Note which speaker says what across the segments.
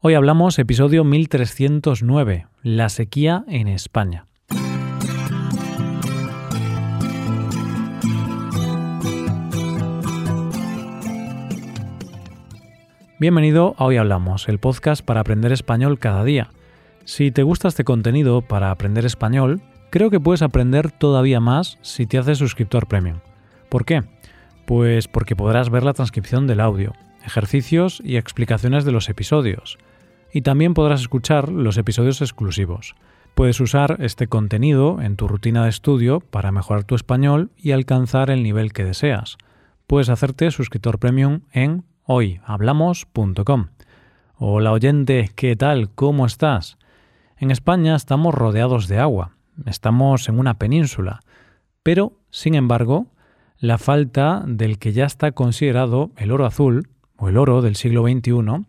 Speaker 1: Hoy hablamos episodio 1309, la sequía en España. Bienvenido a Hoy Hablamos, el podcast para aprender español cada día. Si te gusta este contenido para aprender español, creo que puedes aprender todavía más si te haces suscriptor premium. ¿Por qué? Pues porque podrás ver la transcripción del audio, ejercicios y explicaciones de los episodios. Y también podrás escuchar los episodios exclusivos. Puedes usar este contenido en tu rutina de estudio para mejorar tu español y alcanzar el nivel que deseas. Puedes hacerte suscriptor premium en hoyhablamos.com. Hola oyente, ¿qué tal? ¿Cómo estás? En España estamos rodeados de agua, estamos en una península, pero, sin embargo, la falta del que ya está considerado el oro azul, o el oro del siglo XXI,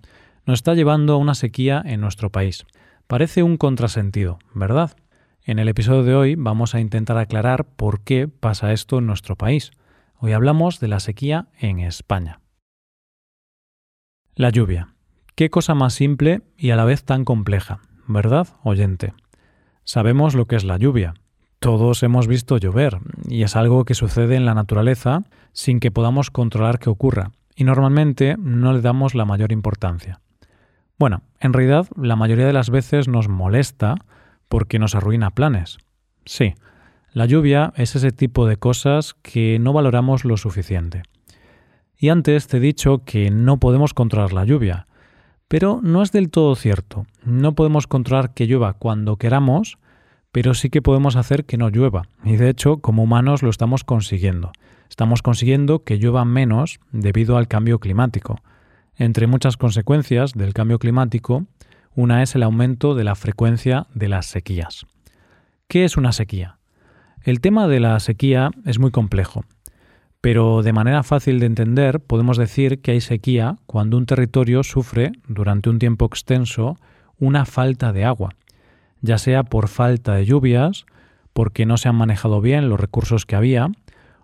Speaker 1: nos está llevando a una sequía en nuestro país. Parece un contrasentido, ¿verdad? En el episodio de hoy vamos a intentar aclarar por qué pasa esto en nuestro país. Hoy hablamos de la sequía en España. La lluvia. Qué cosa más simple y a la vez tan compleja, ¿verdad, oyente? Sabemos lo que es la lluvia. Todos hemos visto llover, y es algo que sucede en la naturaleza sin que podamos controlar que ocurra, y normalmente no le damos la mayor importancia. Bueno, en realidad la mayoría de las veces nos molesta porque nos arruina planes. Sí, la lluvia es ese tipo de cosas que no valoramos lo suficiente. Y antes te he dicho que no podemos controlar la lluvia, pero no es del todo cierto. No podemos controlar que llueva cuando queramos, pero sí que podemos hacer que no llueva. Y de hecho, como humanos lo estamos consiguiendo. Estamos consiguiendo que llueva menos debido al cambio climático. Entre muchas consecuencias del cambio climático, una es el aumento de la frecuencia de las sequías. ¿Qué es una sequía? El tema de la sequía es muy complejo pero de manera fácil de entender podemos decir que hay sequía cuando un territorio sufre durante un tiempo extenso una falta de agua, ya sea por falta de lluvias, porque no se han manejado bien los recursos que había,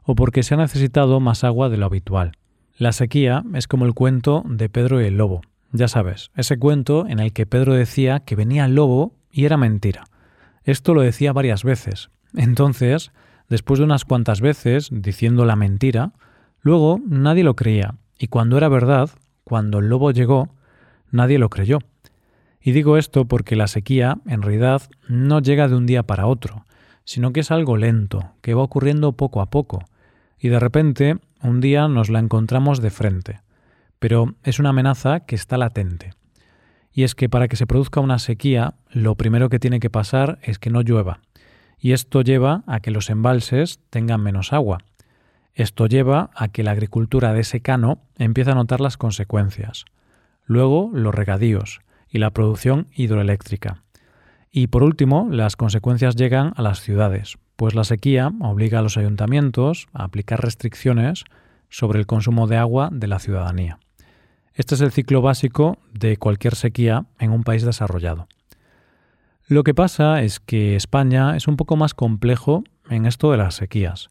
Speaker 1: o porque se ha necesitado más agua de lo habitual. La sequía es como el cuento de Pedro y el lobo. Ya sabes, ese cuento en el que Pedro decía que venía el lobo y era mentira. Esto lo decía varias veces. Entonces, después de unas cuantas veces diciendo la mentira, luego nadie lo creía, y cuando era verdad, cuando el lobo llegó, nadie lo creyó. Y digo esto porque la sequía, en realidad, no llega de un día para otro, sino que es algo lento, que va ocurriendo poco a poco, y de repente un día nos la encontramos de frente. Pero es una amenaza que está latente. Y es que para que se produzca una sequía, lo primero que tiene que pasar es que no llueva, y esto lleva a que los embalses tengan menos agua. Esto lleva a que la agricultura de secano empiece a notar las consecuencias. Luego los regadíos y la producción hidroeléctrica. Y por último, las consecuencias llegan a las ciudades, pues la sequía obliga a los ayuntamientos a aplicar restricciones sobre el consumo de agua de la ciudadanía. Este es el ciclo básico de cualquier sequía en un país desarrollado. Lo que pasa es que España es un poco más complejo en esto de las sequías,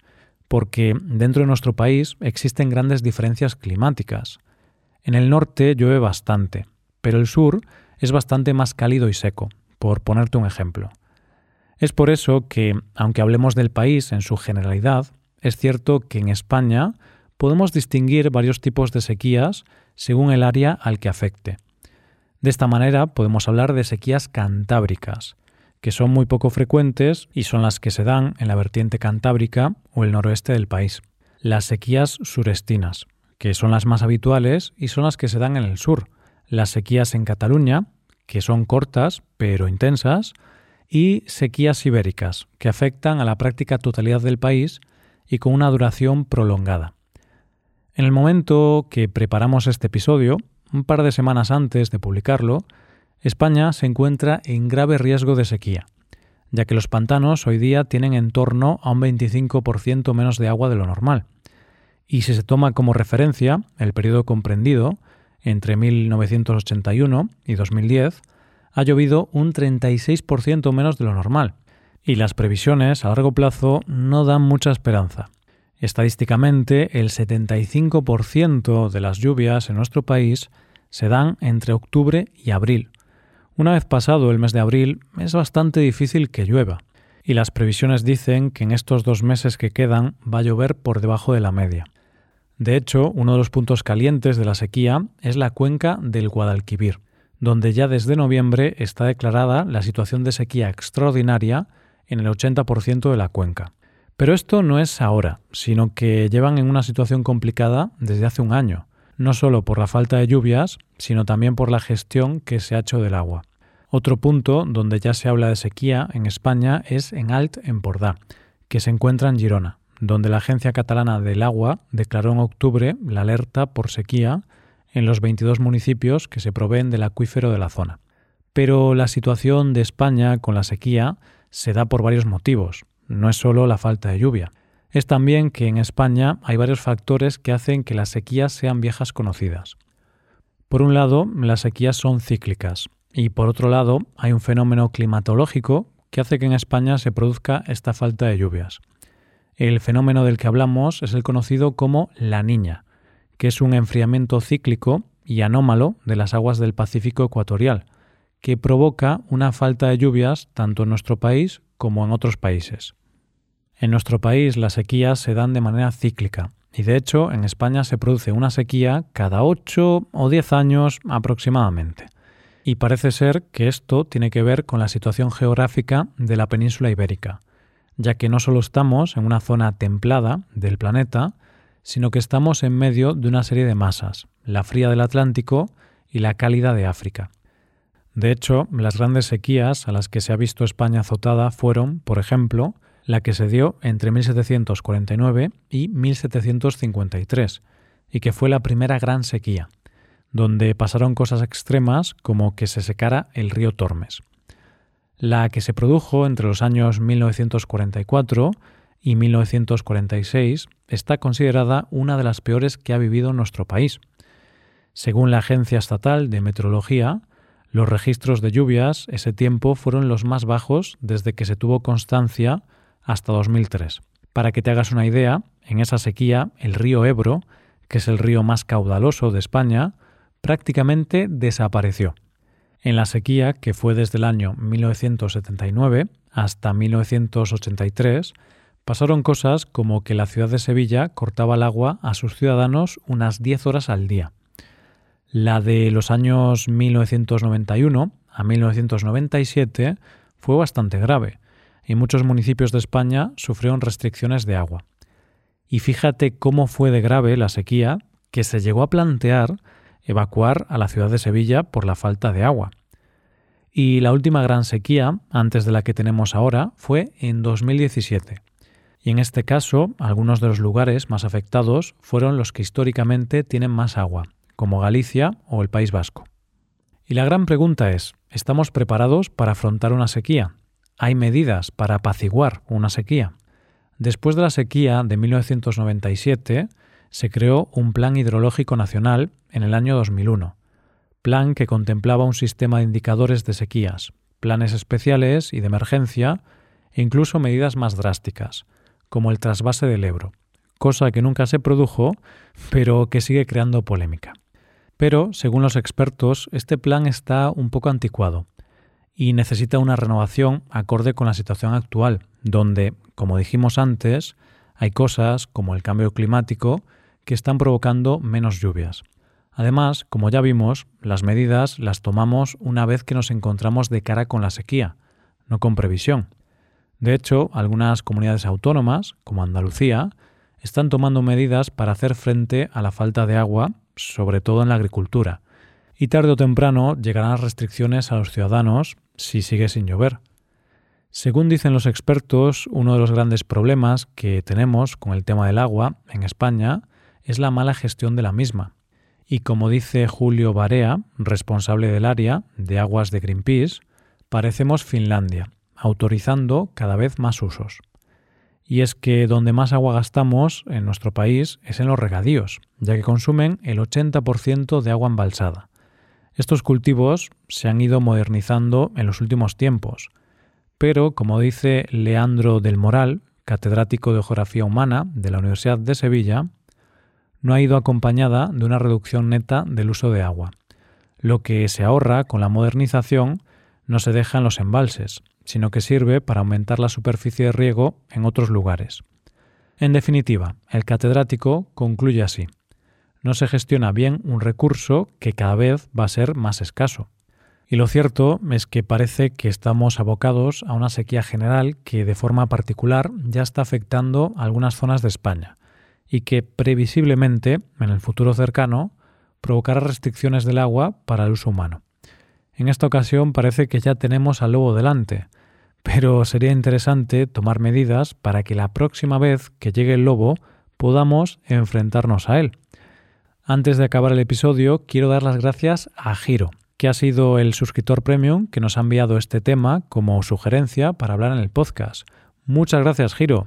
Speaker 1: porque dentro de nuestro país existen grandes diferencias climáticas. En el norte llueve bastante, pero el sur es bastante más cálido y seco, por ponerte un ejemplo. Es por eso que, aunque hablemos del país en su generalidad, es cierto que en España podemos distinguir varios tipos de sequías según el área al que afecte. De esta manera podemos hablar de sequías cantábricas, que son muy poco frecuentes y son las que se dan en la vertiente cantábrica o el noroeste del país. Las sequías surestinas, que son las más habituales y son las que se dan en el sur. Las sequías en Cataluña, que son cortas pero intensas, y sequías ibéricas, que afectan a la práctica totalidad del país y con una duración prolongada. En el momento que preparamos este episodio, un par de semanas antes de publicarlo, España se encuentra en grave riesgo de sequía, ya que los pantanos hoy día tienen en torno a un 25% menos de agua de lo normal. Y si se toma como referencia el periodo comprendido entre 1981 y 2010, ha llovido un 36% menos de lo normal, y las previsiones a largo plazo no dan mucha esperanza. Estadísticamente, el 75% de las lluvias en nuestro país Se dan entre octubre y abril. Una vez pasado el mes de abril es bastante difícil que llueva, y las previsiones dicen que en estos dos meses que quedan va a llover por debajo de la media. De hecho, uno de los puntos calientes de la sequía es la cuenca del Guadalquivir, donde ya desde noviembre está declarada la situación de sequía extraordinaria en el 80% de la cuenca. Pero esto no es ahora, sino que llevan en una situación complicada desde hace un año, no solo por la falta de lluvias, sino también por la gestión que se ha hecho del agua. Otro punto donde ya se habla de sequía en España es en Alt Empordà, que se encuentra en Girona, donde la Agencia Catalana del Agua declaró en octubre la alerta por sequía en los 22 municipios que se proveen del acuífero de la zona. Pero la situación de España con la sequía se da por varios motivos. No es solo la falta de lluvia. Es también que en España hay varios factores que hacen que las sequías sean viejas conocidas. Por un lado, las sequías son cíclicas, y por otro lado, hay un fenómeno climatológico que hace que en España se produzca esta falta de lluvias. El fenómeno del que hablamos es el conocido como la niña, que es un enfriamiento cíclico y anómalo de las aguas del Pacífico ecuatorial, que provoca una falta de lluvias tanto en nuestro país como en otros países. En nuestro país las sequías se dan de manera cíclica, y de hecho en España se produce una sequía cada 8 o 10 años aproximadamente. Y parece ser que esto tiene que ver con la situación geográfica de la península ibérica, ya que no solo estamos en una zona templada del planeta, sino que estamos en medio de una serie de masas, la fría del Atlántico y la cálida de África. De hecho, las grandes sequías a las que se ha visto España azotada fueron, por ejemplo, la que se dio entre 1749 y 1753, y que fue la primera gran sequía donde pasaron cosas extremas como que se secara el río Tormes. La que se produjo entre los años 1944 y 1946 está considerada una de las peores que ha vivido nuestro país. Según la Agencia Estatal de Meteorología, los registros de lluvias ese tiempo fueron los más bajos desde que se tuvo constancia hasta 2003. Para que te hagas una idea, en esa sequía el río Ebro, que es el río más caudaloso de España, prácticamente desapareció. En la sequía, que fue desde el año 1979 hasta 1983, pasaron cosas como que la ciudad de Sevilla cortaba el agua a sus ciudadanos unas 10 horas al día. La de los años 1991 a 1997 fue bastante grave y muchos municipios de España sufrieron restricciones de agua. Y fíjate cómo fue de grave la sequía que se llegó a plantear evacuar a la ciudad de Sevilla por la falta de agua. Y la última gran sequía, antes de la que tenemos ahora, fue en 2017. Y en este caso, algunos de los lugares más afectados fueron los que históricamente tienen más agua, como Galicia o el País Vasco. Y la gran pregunta es, ¿estamos preparados para afrontar una sequía? ¿Hay medidas para apaciguar una sequía? Después de la sequía de 1997, se creó un Plan Hidrológico Nacional en el año 2001, plan que contemplaba un sistema de indicadores de sequías, planes especiales y de emergencia e incluso medidas más drásticas, como el trasvase del Ebro, cosa que nunca se produjo, pero que sigue creando polémica. Pero, según los expertos, este plan está un poco anticuado y necesita una renovación acorde con la situación actual, donde, como dijimos antes, hay cosas como el cambio climático que están provocando menos lluvias. Además, como ya vimos, las medidas las tomamos una vez que nos encontramos de cara con la sequía, no con previsión. De hecho, algunas comunidades autónomas, como Andalucía, están tomando medidas para hacer frente a la falta de agua, sobre todo en la agricultura, y tarde o temprano llegarán las restricciones a los ciudadanos si sigue sin llover. Según dicen los expertos, uno de los grandes problemas que tenemos con el tema del agua en España es la mala gestión de la misma. Y como dice Julio Barea, responsable del área de aguas de Greenpeace, parecemos Finlandia, autorizando cada vez más usos. Y es que donde más agua gastamos en nuestro país es en los regadíos, ya que consumen el 80% de agua embalsada. Estos cultivos se han ido modernizando en los últimos tiempos, pero como dice Leandro del Moral, catedrático de Geografía Humana de la Universidad de Sevilla, no ha ido acompañada de una reducción neta del uso de agua, Lo que se ahorra con la modernización no se deja en los embalses, sino que sirve para aumentar la superficie de riego en otros lugares. En definitiva, el catedrático concluye así. No se gestiona bien un recurso que cada vez va a ser más escaso. Y lo cierto es que parece que estamos abocados a una sequía general que de forma particular ya está afectando a algunas zonas de España y que previsiblemente, en el futuro cercano, provocará restricciones del agua para el uso humano. En esta ocasión parece que ya tenemos al lobo delante, pero sería interesante tomar medidas para que la próxima vez que llegue el lobo podamos enfrentarnos a él. Antes de acabar el episodio, quiero dar las gracias a Giro, que ha sido el suscriptor premium que nos ha enviado este tema como sugerencia para hablar en el podcast. Muchas gracias, Giro.